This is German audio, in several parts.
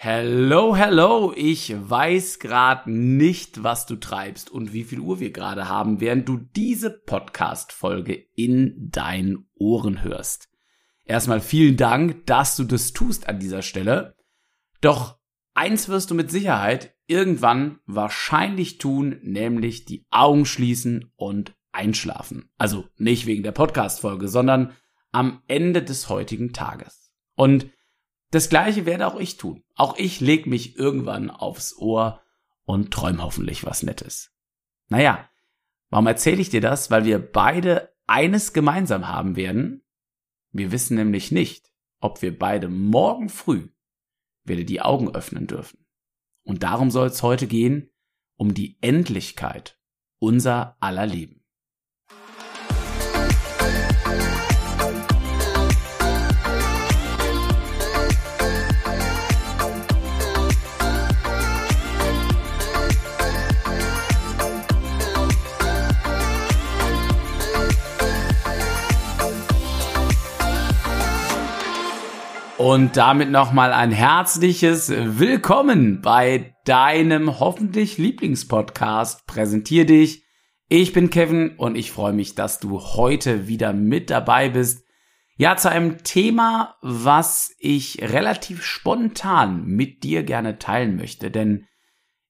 Hello, hello. Ich weiß gerade nicht, was du treibst und wie viel Uhr wir gerade haben, während du diese Podcast-Folge in deinen Ohren hörst. Erstmal vielen Dank, dass du das tust an dieser Stelle. Doch eins wirst du mit Sicherheit irgendwann wahrscheinlich tun, nämlich die Augen schließen und einschlafen. Also nicht wegen der Podcast-Folge, sondern am Ende des heutigen Tages. Und das gleiche werde auch ich tun. Auch ich leg mich irgendwann aufs Ohr und träum hoffentlich was Nettes. Naja, warum erzähle ich dir das? Weil wir beide eines gemeinsam haben werden. Wir wissen nämlich nicht, ob wir beide morgen früh wieder die Augen öffnen dürfen. Und darum soll es heute gehen, um die Endlichkeit unser aller Leben. Und damit nochmal ein herzliches Willkommen bei deinem hoffentlich Lieblingspodcast. Präsentier dich. Ich bin Kevin und ich freue mich, dass du heute wieder mit dabei bist. Ja, zu einem Thema, was ich relativ spontan mit dir gerne teilen möchte. Denn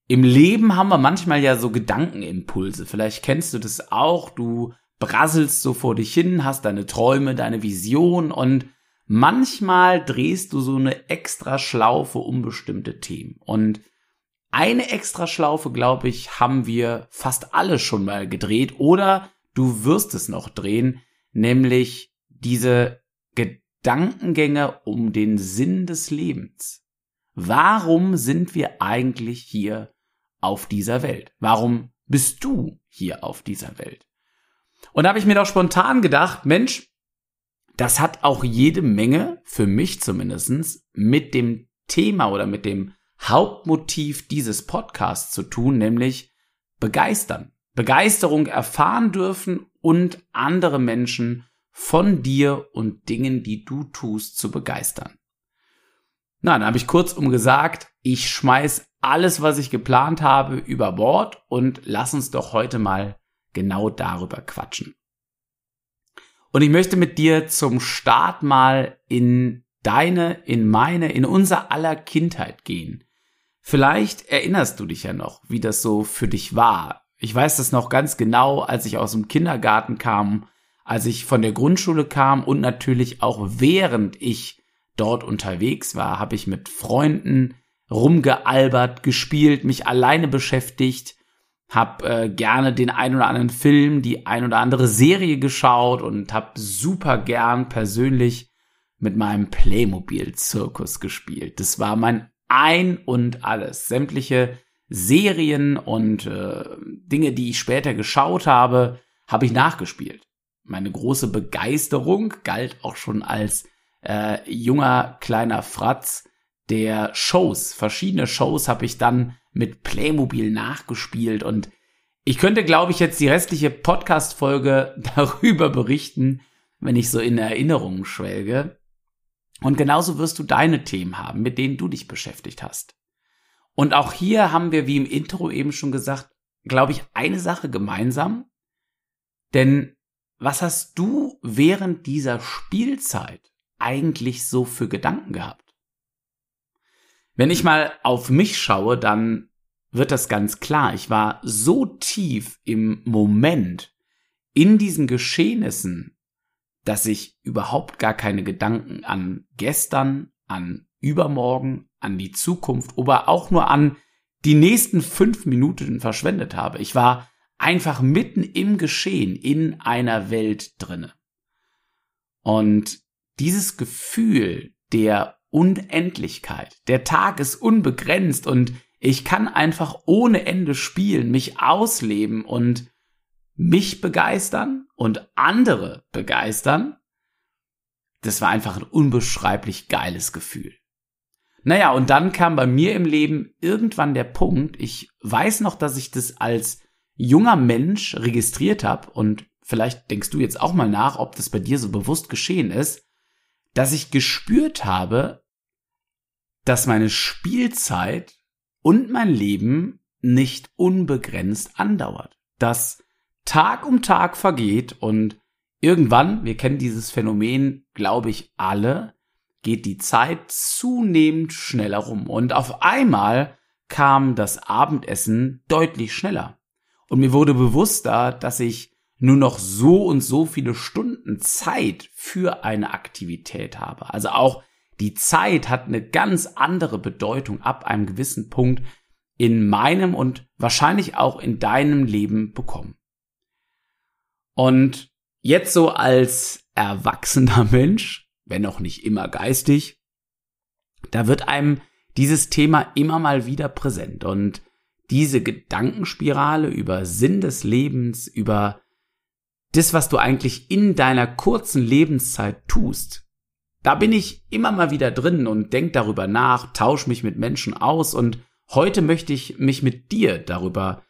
im Leben haben wir manchmal ja so Gedankenimpulse. Vielleicht kennst du das auch. Du brasselst so vor dich hin, hast deine Träume, deine Vision und manchmal drehst du so eine extra Schlaufe um bestimmte Themen. Und eine extra Schlaufe, glaube ich, haben wir fast alle schon mal gedreht oder du wirst es noch drehen, nämlich diese Gedankengänge um den Sinn des Lebens. Warum sind wir eigentlich hier auf dieser Welt? Warum bist du hier auf dieser Welt? Und da habe ich mir doch spontan gedacht, Mensch, das hat auch jede Menge, für mich zumindestens, mit dem Thema oder mit dem Hauptmotiv dieses Podcasts zu tun, nämlich begeistern. Begeisterung erfahren dürfen und andere Menschen von dir und Dingen, die du tust, zu begeistern. Na, dann habe ich kurzum gesagt, ich schmeiß alles, was ich geplant habe, über Bord und lass uns doch heute mal genau darüber quatschen. Und ich möchte mit dir zum Start mal in deine, in meine, in unser aller Kindheit gehen. Vielleicht erinnerst du dich ja noch, wie das so für dich war. Ich weiß das noch ganz genau, als ich aus dem Kindergarten kam, als ich von der Grundschule kam und natürlich auch während ich dort unterwegs war, habe ich mit Freunden rumgealbert, gespielt, mich alleine beschäftigt hab äh, gerne den ein oder anderen Film, die ein oder andere Serie geschaut und hab super gern persönlich mit meinem Playmobil-Zirkus gespielt. Das war mein Ein und alles. Sämtliche Serien und äh, Dinge, die ich später geschaut habe, habe ich nachgespielt. Meine große Begeisterung galt auch schon als äh, junger kleiner Fratz der Shows. Verschiedene Shows habe ich dann mit Playmobil nachgespielt und ich könnte, glaube ich, jetzt die restliche Podcast-Folge darüber berichten, wenn ich so in Erinnerungen schwelge. Und genauso wirst du deine Themen haben, mit denen du dich beschäftigt hast. Und auch hier haben wir, wie im Intro eben schon gesagt, glaube ich, eine Sache gemeinsam. Denn was hast du während dieser Spielzeit eigentlich so für Gedanken gehabt? Wenn ich mal auf mich schaue, dann wird das ganz klar. Ich war so tief im Moment in diesen Geschehnissen, dass ich überhaupt gar keine Gedanken an gestern, an übermorgen, an die Zukunft oder auch nur an die nächsten fünf Minuten verschwendet habe. Ich war einfach mitten im Geschehen in einer Welt drinne. Und dieses Gefühl der Unendlichkeit. Der Tag ist unbegrenzt und ich kann einfach ohne Ende spielen, mich ausleben und mich begeistern und andere begeistern. Das war einfach ein unbeschreiblich geiles Gefühl. Naja, und dann kam bei mir im Leben irgendwann der Punkt, ich weiß noch, dass ich das als junger Mensch registriert habe und vielleicht denkst du jetzt auch mal nach, ob das bei dir so bewusst geschehen ist dass ich gespürt habe, dass meine Spielzeit und mein Leben nicht unbegrenzt andauert. Dass Tag um Tag vergeht und irgendwann, wir kennen dieses Phänomen, glaube ich, alle, geht die Zeit zunehmend schneller rum. Und auf einmal kam das Abendessen deutlich schneller. Und mir wurde bewusster, dass ich nur noch so und so viele Stunden Zeit für eine Aktivität habe. Also auch die Zeit hat eine ganz andere Bedeutung ab einem gewissen Punkt in meinem und wahrscheinlich auch in deinem Leben bekommen. Und jetzt so als erwachsener Mensch, wenn auch nicht immer geistig, da wird einem dieses Thema immer mal wieder präsent und diese Gedankenspirale über Sinn des Lebens, über das, was du eigentlich in deiner kurzen Lebenszeit tust, da bin ich immer mal wieder drin und denk darüber nach, tausch mich mit Menschen aus und heute möchte ich mich mit dir darüber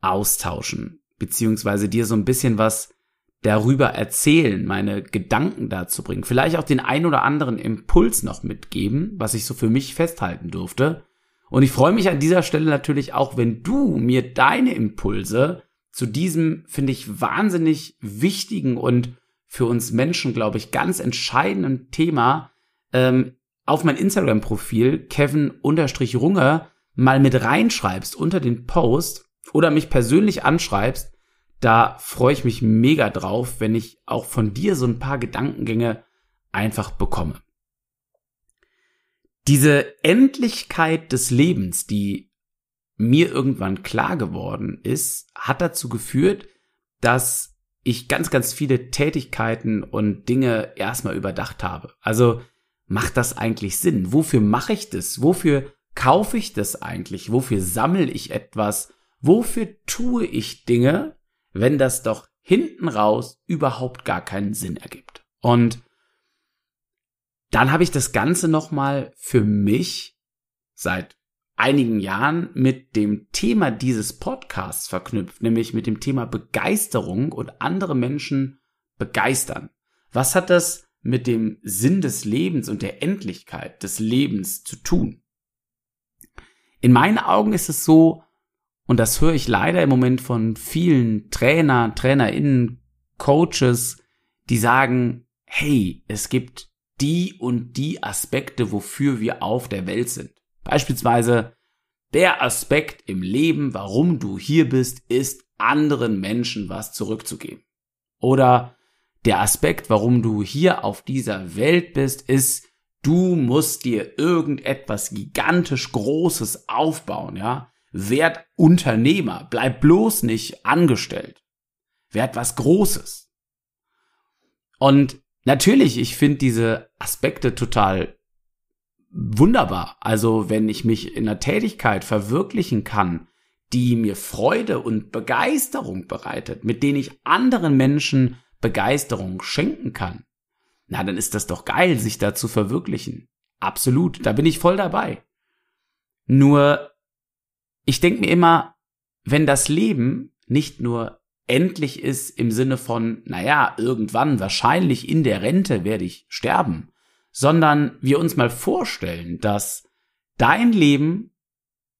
austauschen, beziehungsweise dir so ein bisschen was darüber erzählen, meine Gedanken dazu bringen, vielleicht auch den ein oder anderen Impuls noch mitgeben, was ich so für mich festhalten durfte. Und ich freue mich an dieser Stelle natürlich auch, wenn du mir deine Impulse zu diesem, finde ich, wahnsinnig wichtigen und für uns Menschen, glaube ich, ganz entscheidenden Thema ähm, auf mein Instagram-Profil Kevin-Runge mal mit reinschreibst unter den Post oder mich persönlich anschreibst, da freue ich mich mega drauf, wenn ich auch von dir so ein paar Gedankengänge einfach bekomme. Diese Endlichkeit des Lebens, die mir irgendwann klar geworden ist, hat dazu geführt, dass ich ganz, ganz viele Tätigkeiten und Dinge erstmal überdacht habe. Also macht das eigentlich Sinn? Wofür mache ich das? Wofür kaufe ich das eigentlich? Wofür sammle ich etwas? Wofür tue ich Dinge, wenn das doch hinten raus überhaupt gar keinen Sinn ergibt? Und dann habe ich das Ganze nochmal für mich seit einigen Jahren mit dem Thema dieses Podcasts verknüpft, nämlich mit dem Thema Begeisterung und andere Menschen begeistern. Was hat das mit dem Sinn des Lebens und der Endlichkeit des Lebens zu tun? In meinen Augen ist es so, und das höre ich leider im Moment von vielen Trainer, Trainerinnen, Coaches, die sagen, hey, es gibt die und die Aspekte, wofür wir auf der Welt sind. Beispielsweise der Aspekt im Leben, warum du hier bist, ist anderen Menschen was zurückzugeben. Oder der Aspekt, warum du hier auf dieser Welt bist, ist, du musst dir irgendetwas gigantisch Großes aufbauen, ja? Werd Unternehmer, bleib bloß nicht angestellt. Werd was Großes. Und natürlich, ich finde diese Aspekte total wunderbar. Also wenn ich mich in einer Tätigkeit verwirklichen kann, die mir Freude und Begeisterung bereitet, mit denen ich anderen Menschen Begeisterung schenken kann, na, dann ist das doch geil, sich da zu verwirklichen. Absolut, da bin ich voll dabei. Nur, ich denke mir immer, wenn das Leben nicht nur endlich ist im Sinne von, naja, irgendwann, wahrscheinlich in der Rente werde ich sterben, sondern wir uns mal vorstellen, dass dein Leben,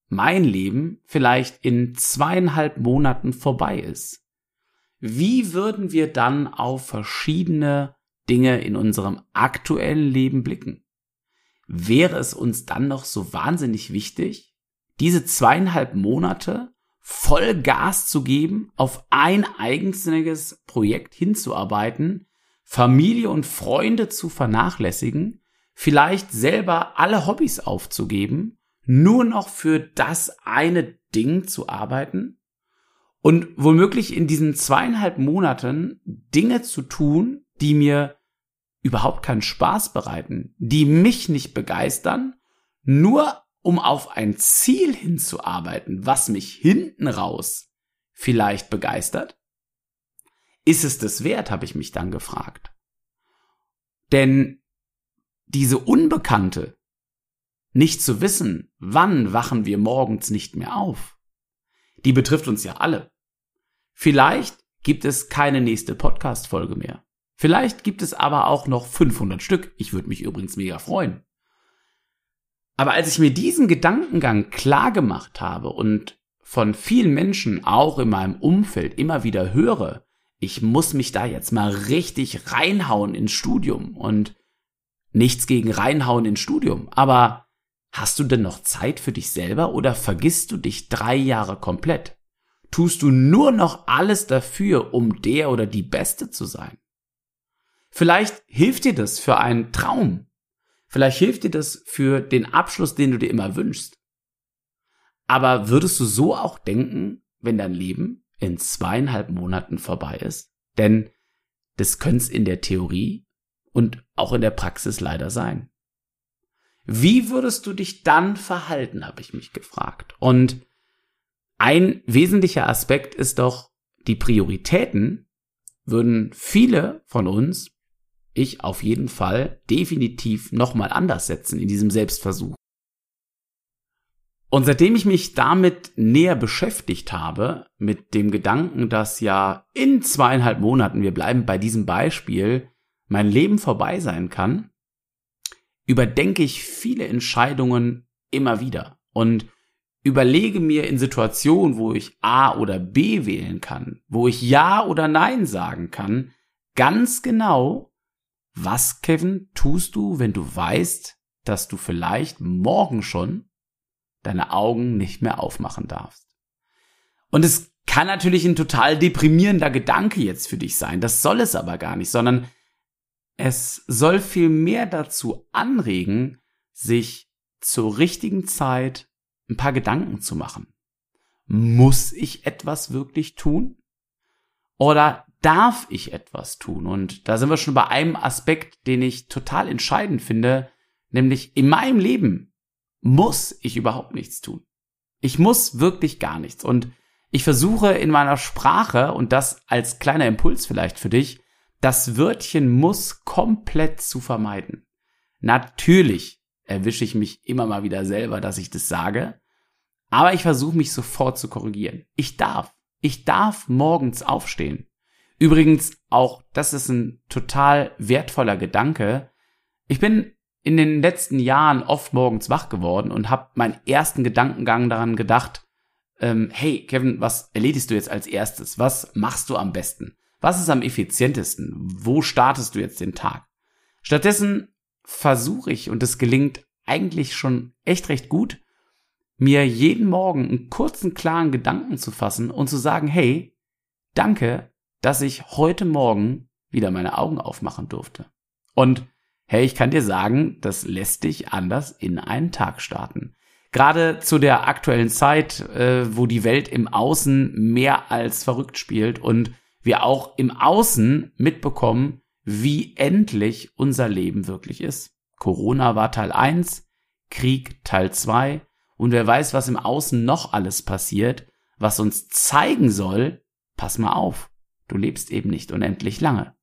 mein Leben vielleicht in zweieinhalb Monaten vorbei ist. Wie würden wir dann auf verschiedene Dinge in unserem aktuellen Leben blicken? Wäre es uns dann noch so wahnsinnig wichtig, diese zweieinhalb Monate voll Gas zu geben, auf ein eigenständiges Projekt hinzuarbeiten, Familie und Freunde zu vernachlässigen, vielleicht selber alle Hobbys aufzugeben, nur noch für das eine Ding zu arbeiten und womöglich in diesen zweieinhalb Monaten Dinge zu tun, die mir überhaupt keinen Spaß bereiten, die mich nicht begeistern, nur um auf ein Ziel hinzuarbeiten, was mich hinten raus vielleicht begeistert? Ist es das wert, habe ich mich dann gefragt. Denn diese Unbekannte, nicht zu wissen, wann wachen wir morgens nicht mehr auf, die betrifft uns ja alle. Vielleicht gibt es keine nächste Podcast-Folge mehr. Vielleicht gibt es aber auch noch 500 Stück. Ich würde mich übrigens mega freuen. Aber als ich mir diesen Gedankengang klar gemacht habe und von vielen Menschen, auch in meinem Umfeld, immer wieder höre, ich muss mich da jetzt mal richtig reinhauen ins Studium und nichts gegen reinhauen ins Studium, aber hast du denn noch Zeit für dich selber oder vergisst du dich drei Jahre komplett? Tust du nur noch alles dafür, um der oder die Beste zu sein? Vielleicht hilft dir das für einen Traum. Vielleicht hilft dir das für den Abschluss, den du dir immer wünschst. Aber würdest du so auch denken, wenn dein Leben in zweieinhalb Monaten vorbei ist? Denn das könnte es in der Theorie und auch in der Praxis leider sein. Wie würdest du dich dann verhalten, habe ich mich gefragt. Und ein wesentlicher Aspekt ist doch, die Prioritäten würden viele von uns, ich auf jeden Fall, definitiv nochmal anders setzen in diesem Selbstversuch. Und seitdem ich mich damit näher beschäftigt habe, mit dem Gedanken, dass ja in zweieinhalb Monaten, wir bleiben bei diesem Beispiel, mein Leben vorbei sein kann, überdenke ich viele Entscheidungen immer wieder und überlege mir in Situationen, wo ich A oder B wählen kann, wo ich Ja oder Nein sagen kann, ganz genau, was, Kevin, tust du, wenn du weißt, dass du vielleicht morgen schon deine Augen nicht mehr aufmachen darfst. Und es kann natürlich ein total deprimierender Gedanke jetzt für dich sein. Das soll es aber gar nicht, sondern es soll viel mehr dazu anregen, sich zur richtigen Zeit ein paar Gedanken zu machen. Muss ich etwas wirklich tun? Oder darf ich etwas tun? Und da sind wir schon bei einem Aspekt, den ich total entscheidend finde, nämlich in meinem Leben muss ich überhaupt nichts tun. Ich muss wirklich gar nichts. Und ich versuche in meiner Sprache, und das als kleiner Impuls vielleicht für dich, das Wörtchen muss komplett zu vermeiden. Natürlich erwische ich mich immer mal wieder selber, dass ich das sage, aber ich versuche mich sofort zu korrigieren. Ich darf. Ich darf morgens aufstehen. Übrigens, auch das ist ein total wertvoller Gedanke. Ich bin in den letzten Jahren oft morgens wach geworden und habe meinen ersten Gedankengang daran gedacht, ähm, hey Kevin, was erledigst du jetzt als erstes? Was machst du am besten? Was ist am effizientesten? Wo startest du jetzt den Tag? Stattdessen versuche ich, und es gelingt eigentlich schon echt recht gut, mir jeden Morgen einen kurzen, klaren Gedanken zu fassen und zu sagen, hey, danke, dass ich heute Morgen wieder meine Augen aufmachen durfte. Und Hey, ich kann dir sagen, das lässt dich anders in einen Tag starten. Gerade zu der aktuellen Zeit, äh, wo die Welt im Außen mehr als verrückt spielt und wir auch im Außen mitbekommen, wie endlich unser Leben wirklich ist. Corona war Teil 1, Krieg Teil 2 und wer weiß, was im Außen noch alles passiert, was uns zeigen soll, pass mal auf, du lebst eben nicht unendlich lange.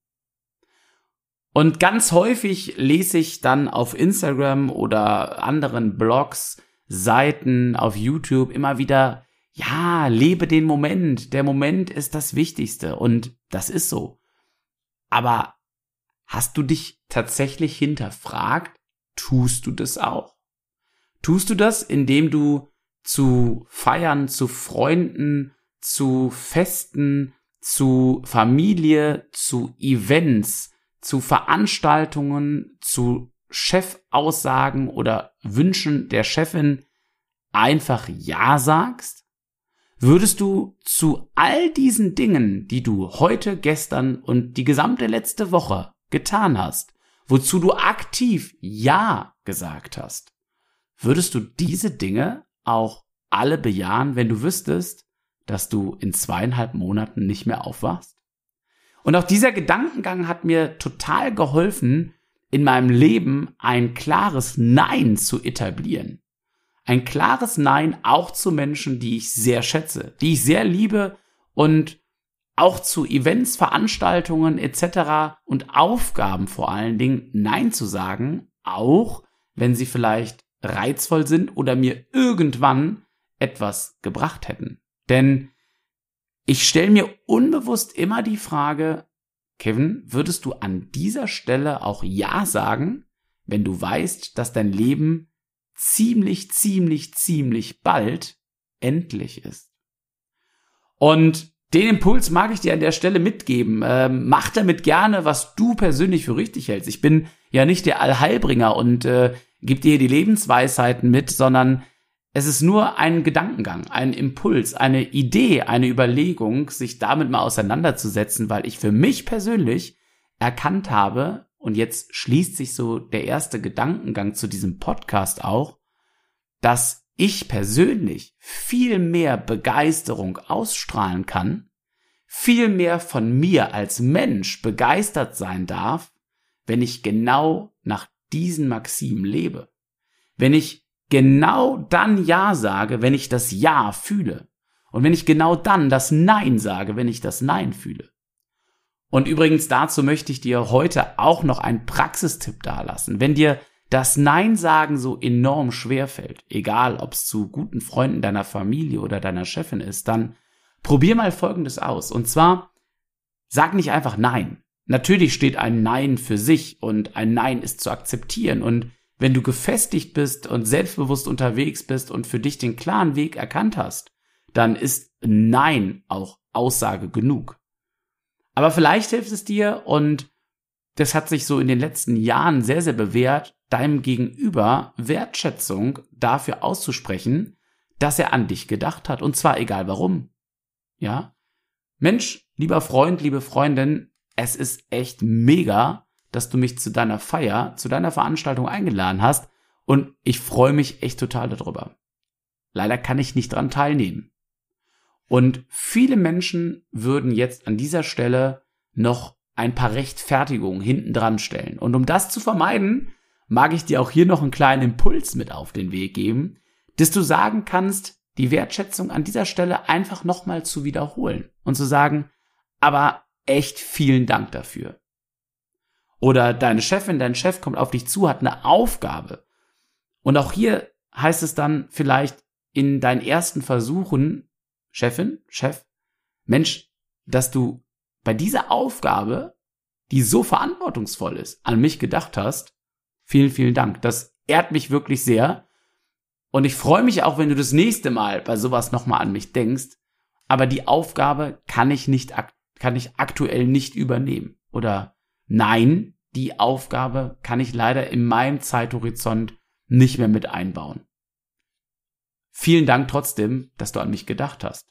Und ganz häufig lese ich dann auf Instagram oder anderen Blogs, Seiten, auf YouTube immer wieder, ja, lebe den Moment. Der Moment ist das Wichtigste. Und das ist so. Aber hast du dich tatsächlich hinterfragt? Tust du das auch? Tust du das, indem du zu Feiern, zu Freunden, zu Festen, zu Familie, zu Events zu Veranstaltungen, zu Chefaussagen oder Wünschen der Chefin einfach Ja sagst? Würdest du zu all diesen Dingen, die du heute, gestern und die gesamte letzte Woche getan hast, wozu du aktiv Ja gesagt hast, würdest du diese Dinge auch alle bejahen, wenn du wüsstest, dass du in zweieinhalb Monaten nicht mehr aufwachst? Und auch dieser Gedankengang hat mir total geholfen, in meinem Leben ein klares Nein zu etablieren. Ein klares Nein auch zu Menschen, die ich sehr schätze, die ich sehr liebe und auch zu Events, Veranstaltungen etc. und Aufgaben vor allen Dingen Nein zu sagen, auch wenn sie vielleicht reizvoll sind oder mir irgendwann etwas gebracht hätten. Denn ich stelle mir unbewusst immer die Frage, Kevin, würdest du an dieser Stelle auch Ja sagen, wenn du weißt, dass dein Leben ziemlich, ziemlich, ziemlich bald endlich ist. Und den Impuls mag ich dir an der Stelle mitgeben. Ähm, mach damit gerne, was du persönlich für richtig hältst. Ich bin ja nicht der Allheilbringer und äh, gib dir die Lebensweisheiten mit, sondern es ist nur ein Gedankengang, ein Impuls, eine Idee, eine Überlegung, sich damit mal auseinanderzusetzen, weil ich für mich persönlich erkannt habe, und jetzt schließt sich so der erste Gedankengang zu diesem Podcast auch, dass ich persönlich viel mehr Begeisterung ausstrahlen kann, viel mehr von mir als Mensch begeistert sein darf, wenn ich genau nach diesen Maximen lebe. Wenn ich genau dann Ja sage, wenn ich das Ja fühle. Und wenn ich genau dann das Nein sage, wenn ich das Nein fühle. Und übrigens dazu möchte ich dir heute auch noch einen Praxistipp dalassen. Wenn dir das Nein sagen so enorm schwer fällt, egal ob es zu guten Freunden deiner Familie oder deiner Chefin ist, dann probier mal Folgendes aus. Und zwar, sag nicht einfach Nein. Natürlich steht ein Nein für sich und ein Nein ist zu akzeptieren. Und wenn du gefestigt bist und selbstbewusst unterwegs bist und für dich den klaren Weg erkannt hast, dann ist Nein auch Aussage genug. Aber vielleicht hilft es dir und das hat sich so in den letzten Jahren sehr, sehr bewährt, deinem Gegenüber Wertschätzung dafür auszusprechen, dass er an dich gedacht hat. Und zwar egal warum. Ja? Mensch, lieber Freund, liebe Freundin, es ist echt mega, dass du mich zu deiner Feier, zu deiner Veranstaltung eingeladen hast. Und ich freue mich echt total darüber. Leider kann ich nicht dran teilnehmen. Und viele Menschen würden jetzt an dieser Stelle noch ein paar Rechtfertigungen hinten dran stellen. Und um das zu vermeiden, mag ich dir auch hier noch einen kleinen Impuls mit auf den Weg geben, dass du sagen kannst, die Wertschätzung an dieser Stelle einfach nochmal zu wiederholen und zu sagen, aber echt vielen Dank dafür. Oder deine Chefin, dein Chef kommt auf dich zu, hat eine Aufgabe. Und auch hier heißt es dann vielleicht in deinen ersten Versuchen Chefin, Chef, Mensch, dass du bei dieser Aufgabe, die so verantwortungsvoll ist, an mich gedacht hast. Vielen, vielen Dank. Das ehrt mich wirklich sehr. Und ich freue mich auch, wenn du das nächste Mal bei sowas nochmal an mich denkst. Aber die Aufgabe kann ich nicht, kann ich aktuell nicht übernehmen. Oder nein, die Aufgabe kann ich leider in meinem Zeithorizont nicht mehr mit einbauen. Vielen Dank trotzdem, dass du an mich gedacht hast.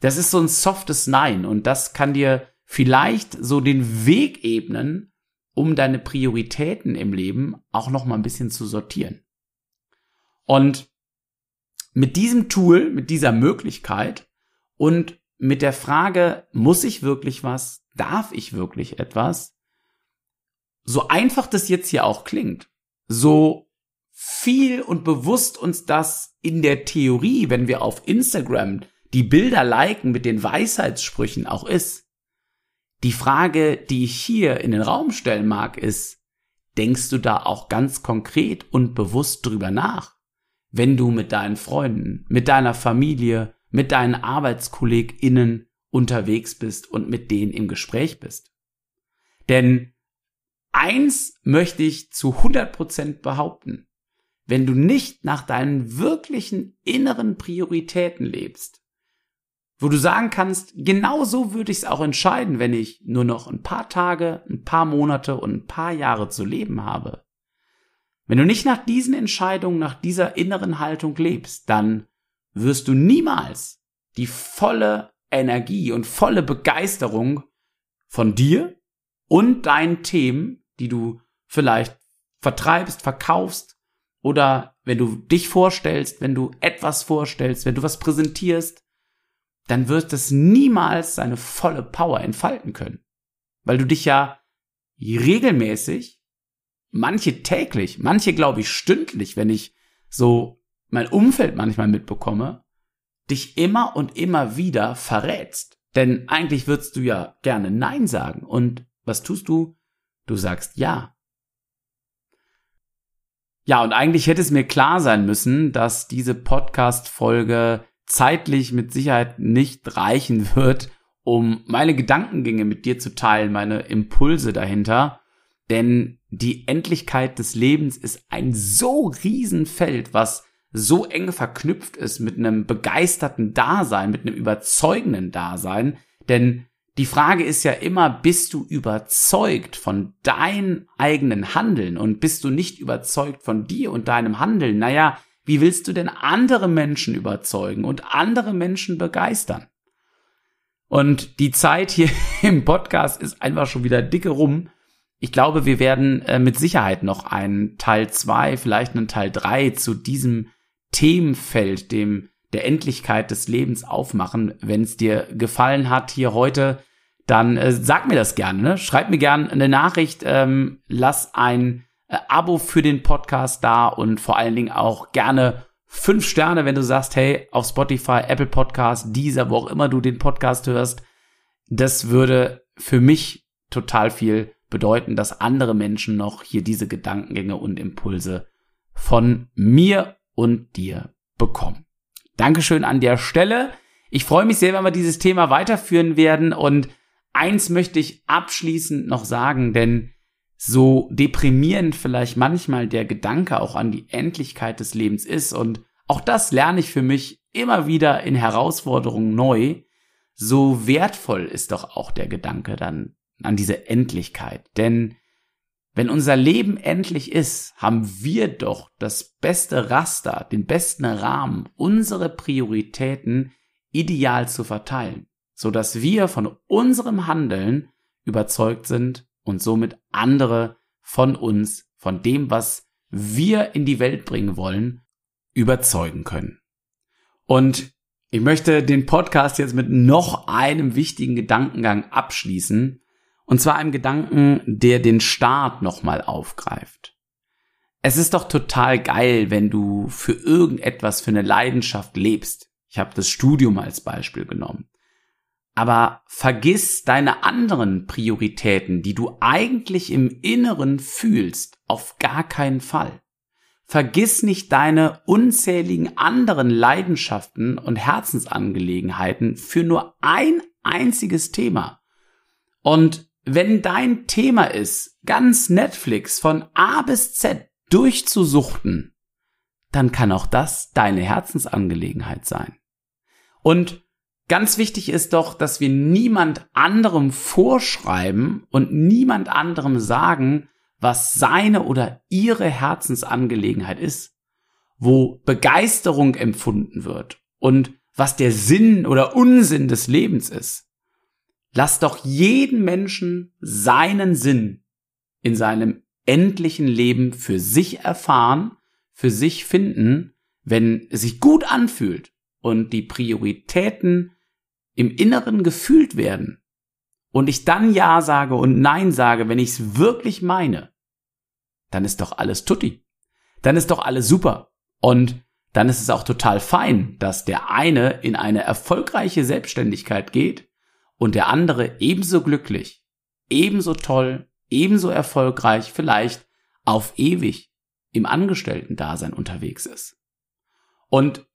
Das ist so ein softes Nein und das kann dir vielleicht so den Weg ebnen, um deine Prioritäten im Leben auch noch mal ein bisschen zu sortieren. Und mit diesem Tool, mit dieser Möglichkeit und mit der Frage, muss ich wirklich was? Darf ich wirklich etwas? So einfach das jetzt hier auch klingt, so viel und bewusst uns das in der Theorie, wenn wir auf Instagram die Bilder liken mit den Weisheitssprüchen auch ist. Die Frage, die ich hier in den Raum stellen mag, ist, denkst du da auch ganz konkret und bewusst drüber nach, wenn du mit deinen Freunden, mit deiner Familie, mit deinen ArbeitskollegInnen unterwegs bist und mit denen im Gespräch bist? Denn eins möchte ich zu 100 Prozent behaupten wenn du nicht nach deinen wirklichen inneren Prioritäten lebst, wo du sagen kannst, genau so würde ich es auch entscheiden, wenn ich nur noch ein paar Tage, ein paar Monate und ein paar Jahre zu leben habe. Wenn du nicht nach diesen Entscheidungen, nach dieser inneren Haltung lebst, dann wirst du niemals die volle Energie und volle Begeisterung von dir und deinen Themen, die du vielleicht vertreibst, verkaufst, oder wenn du dich vorstellst, wenn du etwas vorstellst, wenn du was präsentierst, dann wird es niemals seine volle Power entfalten können. Weil du dich ja regelmäßig, manche täglich, manche glaube ich stündlich, wenn ich so mein Umfeld manchmal mitbekomme, dich immer und immer wieder verrätst. Denn eigentlich würdest du ja gerne Nein sagen. Und was tust du? Du sagst Ja. Ja, und eigentlich hätte es mir klar sein müssen, dass diese Podcast-Folge zeitlich mit Sicherheit nicht reichen wird, um meine Gedankengänge mit dir zu teilen, meine Impulse dahinter. Denn die Endlichkeit des Lebens ist ein so Riesenfeld, was so eng verknüpft ist mit einem begeisterten Dasein, mit einem überzeugenden Dasein. Denn die Frage ist ja immer, bist du überzeugt von deinem eigenen Handeln und bist du nicht überzeugt von dir und deinem Handeln? Naja, wie willst du denn andere Menschen überzeugen und andere Menschen begeistern? Und die Zeit hier im Podcast ist einfach schon wieder dicke rum. Ich glaube, wir werden äh, mit Sicherheit noch einen Teil zwei, vielleicht einen Teil drei zu diesem Themenfeld, dem der Endlichkeit des Lebens aufmachen. Wenn es dir gefallen hat hier heute, dann äh, sag mir das gerne. Ne? Schreib mir gerne eine Nachricht, ähm, lass ein äh, Abo für den Podcast da und vor allen Dingen auch gerne fünf Sterne, wenn du sagst, hey, auf Spotify, Apple Podcast, dieser, wo auch immer du den Podcast hörst. Das würde für mich total viel bedeuten, dass andere Menschen noch hier diese Gedankengänge und Impulse von mir und dir bekommen. Dankeschön an der Stelle. Ich freue mich sehr, wenn wir dieses Thema weiterführen werden. Und eins möchte ich abschließend noch sagen, denn so deprimierend vielleicht manchmal der Gedanke auch an die Endlichkeit des Lebens ist, und auch das lerne ich für mich immer wieder in Herausforderungen neu, so wertvoll ist doch auch der Gedanke dann an diese Endlichkeit. Denn wenn unser Leben endlich ist, haben wir doch das beste Raster, den besten Rahmen, unsere Prioritäten ideal zu verteilen, so dass wir von unserem Handeln überzeugt sind und somit andere von uns, von dem, was wir in die Welt bringen wollen, überzeugen können. Und ich möchte den Podcast jetzt mit noch einem wichtigen Gedankengang abschließen, und zwar einem Gedanken, der den Staat nochmal aufgreift. Es ist doch total geil, wenn du für irgendetwas, für eine Leidenschaft lebst. Ich habe das Studium als Beispiel genommen. Aber vergiss deine anderen Prioritäten, die du eigentlich im Inneren fühlst, auf gar keinen Fall. Vergiss nicht deine unzähligen anderen Leidenschaften und Herzensangelegenheiten für nur ein einziges Thema. Und wenn dein Thema ist, ganz Netflix von A bis Z durchzusuchten, dann kann auch das deine Herzensangelegenheit sein. Und ganz wichtig ist doch, dass wir niemand anderem vorschreiben und niemand anderem sagen, was seine oder ihre Herzensangelegenheit ist, wo Begeisterung empfunden wird und was der Sinn oder Unsinn des Lebens ist. Lass doch jeden Menschen seinen Sinn in seinem endlichen Leben für sich erfahren, für sich finden, wenn es sich gut anfühlt und die Prioritäten im Inneren gefühlt werden und ich dann Ja sage und Nein sage, wenn ich es wirklich meine, dann ist doch alles tutti. Dann ist doch alles super. Und dann ist es auch total fein, dass der eine in eine erfolgreiche Selbstständigkeit geht und der andere ebenso glücklich, ebenso toll, ebenso erfolgreich, vielleicht auf ewig im Angestellten-Dasein unterwegs ist. Und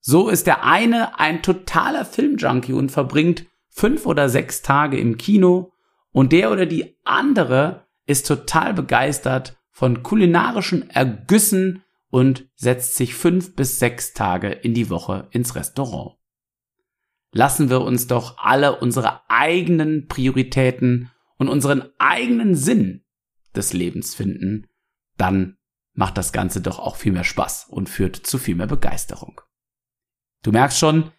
so ist der eine ein totaler Filmjunkie und verbringt fünf oder sechs Tage im Kino und der oder die andere ist total begeistert von kulinarischen Ergüssen und setzt sich fünf bis sechs Tage in die Woche ins Restaurant lassen wir uns doch alle unsere eigenen Prioritäten und unseren eigenen Sinn des Lebens finden, dann macht das Ganze doch auch viel mehr Spaß und führt zu viel mehr Begeisterung. Du merkst schon,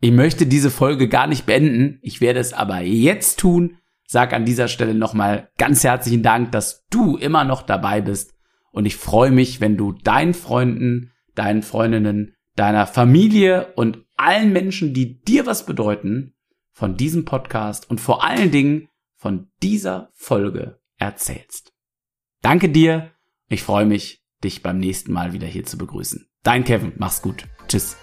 ich möchte diese Folge gar nicht beenden, ich werde es aber jetzt tun. Sag an dieser Stelle nochmal ganz herzlichen Dank, dass du immer noch dabei bist und ich freue mich, wenn du deinen Freunden, deinen Freundinnen, deiner Familie und allen Menschen, die dir was bedeuten, von diesem Podcast und vor allen Dingen von dieser Folge erzählst. Danke dir. Ich freue mich, dich beim nächsten Mal wieder hier zu begrüßen. Dein Kevin. Mach's gut. Tschüss.